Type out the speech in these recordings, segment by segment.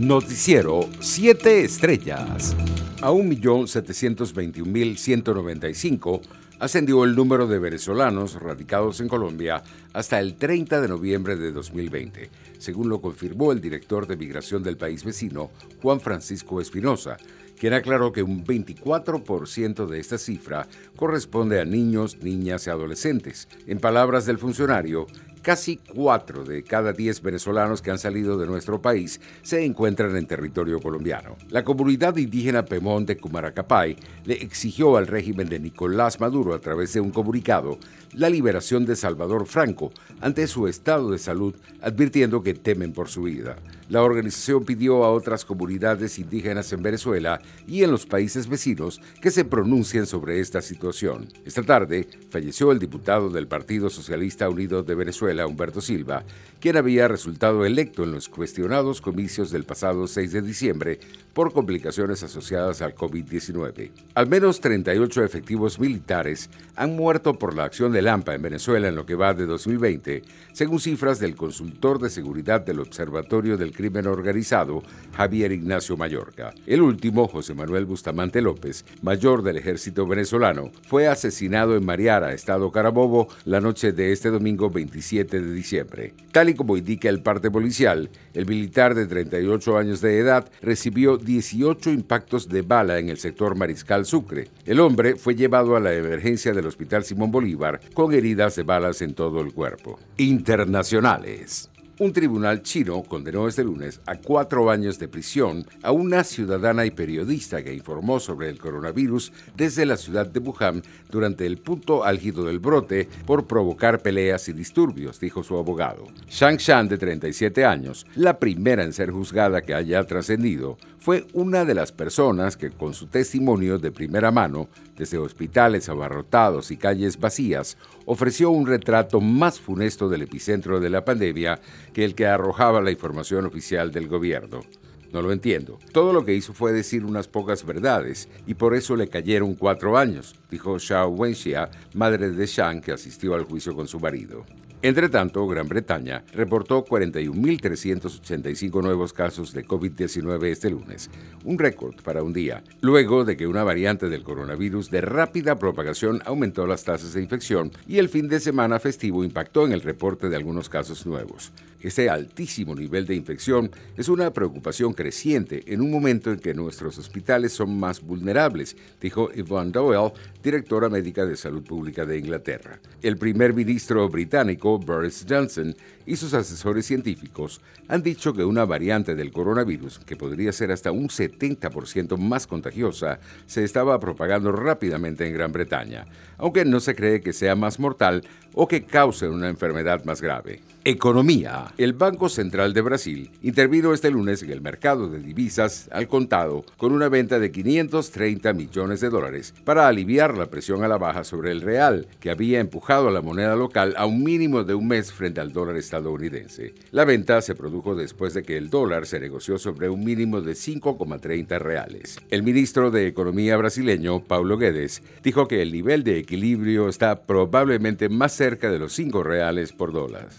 Noticiero 7 Estrellas. A 1.721.195 ascendió el número de venezolanos radicados en Colombia hasta el 30 de noviembre de 2020, según lo confirmó el director de migración del país vecino, Juan Francisco Espinosa, quien aclaró que un 24% de esta cifra corresponde a niños, niñas y adolescentes. En palabras del funcionario, Casi cuatro de cada diez venezolanos que han salido de nuestro país se encuentran en territorio colombiano. La comunidad indígena Pemón de Cumaracapay le exigió al régimen de Nicolás Maduro a través de un comunicado la liberación de Salvador Franco ante su estado de salud, advirtiendo que temen por su vida. La organización pidió a otras comunidades indígenas en Venezuela y en los países vecinos que se pronuncien sobre esta situación. Esta tarde falleció el diputado del Partido Socialista Unido de Venezuela, Humberto Silva, quien había resultado electo en los cuestionados comicios del pasado 6 de diciembre por complicaciones asociadas al COVID-19. Al menos 38 efectivos militares han muerto por la acción del AMPA en Venezuela en lo que va de 2020, según cifras del consultor de seguridad del Observatorio del crimen organizado, Javier Ignacio Mallorca. El último, José Manuel Bustamante López, mayor del ejército venezolano, fue asesinado en Mariara, estado Carabobo, la noche de este domingo 27 de diciembre. Tal y como indica el parte policial, el militar de 38 años de edad recibió 18 impactos de bala en el sector Mariscal Sucre. El hombre fue llevado a la emergencia del Hospital Simón Bolívar con heridas de balas en todo el cuerpo. Internacionales. Un tribunal chino condenó este lunes a cuatro años de prisión a una ciudadana y periodista que informó sobre el coronavirus desde la ciudad de Wuhan durante el punto álgido del brote por provocar peleas y disturbios, dijo su abogado. Shang Shan, de 37 años, la primera en ser juzgada que haya trascendido, fue una de las personas que con su testimonio de primera mano, desde hospitales abarrotados y calles vacías, ofreció un retrato más funesto del epicentro de la pandemia que el que arrojaba la información oficial del gobierno. No lo entiendo. Todo lo que hizo fue decir unas pocas verdades y por eso le cayeron cuatro años, dijo Xiao Wenxia, madre de Shang, que asistió al juicio con su marido. Entre tanto, Gran Bretaña reportó 41.385 nuevos casos de COVID-19 este lunes, un récord para un día, luego de que una variante del coronavirus de rápida propagación aumentó las tasas de infección y el fin de semana festivo impactó en el reporte de algunos casos nuevos. Este altísimo nivel de infección es una preocupación creciente en un momento en que nuestros hospitales son más vulnerables, dijo Yvonne Doyle, directora médica de salud pública de Inglaterra. El primer ministro británico Boris Johnson y sus asesores científicos han dicho que una variante del coronavirus, que podría ser hasta un 70% más contagiosa, se estaba propagando rápidamente en Gran Bretaña, aunque no se cree que sea más mortal o que cause una enfermedad más grave. Economía. El Banco Central de Brasil intervino este lunes en el mercado de divisas al contado con una venta de 530 millones de dólares para aliviar la presión a la baja sobre el real, que había empujado a la moneda local a un mínimo de un mes frente al dólar estadounidense. La venta se produjo después de que el dólar se negoció sobre un mínimo de 5,30 reales. El ministro de Economía brasileño, Paulo Guedes, dijo que el nivel de equilibrio está probablemente más cerca de los 5 reales por dólar.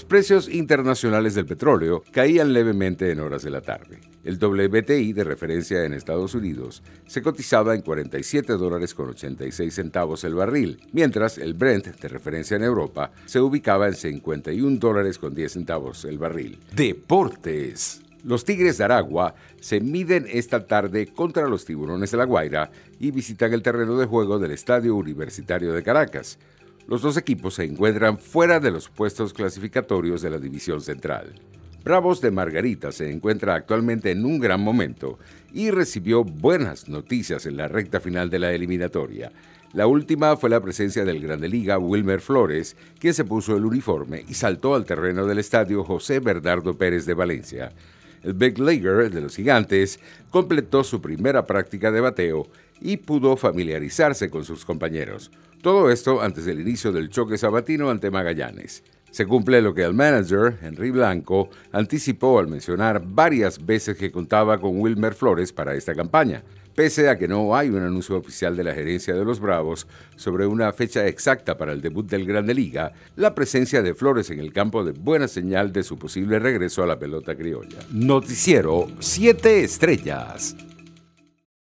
Los precios internacionales del petróleo caían levemente en horas de la tarde. El WTI de referencia en Estados Unidos se cotizaba en 47 dólares con 86 centavos el barril, mientras el Brent de referencia en Europa se ubicaba en 51 dólares con 10 centavos el barril. Deportes. Los Tigres de Aragua se miden esta tarde contra los Tiburones de La Guaira y visitan el terreno de juego del Estadio Universitario de Caracas. Los dos equipos se encuentran fuera de los puestos clasificatorios de la División Central. Bravos de Margarita se encuentra actualmente en un gran momento y recibió buenas noticias en la recta final de la eliminatoria. La última fue la presencia del Grande Liga Wilmer Flores, quien se puso el uniforme y saltó al terreno del estadio José Bernardo Pérez de Valencia. El Big Leaguer de los Gigantes completó su primera práctica de bateo y pudo familiarizarse con sus compañeros. Todo esto antes del inicio del choque sabatino ante Magallanes. Se cumple lo que el manager, Henry Blanco, anticipó al mencionar varias veces que contaba con Wilmer Flores para esta campaña. Pese a que no hay un anuncio oficial de la gerencia de los Bravos sobre una fecha exacta para el debut del Grande Liga, la presencia de Flores en el campo de buena señal de su posible regreso a la pelota criolla. Noticiero 7 Estrellas.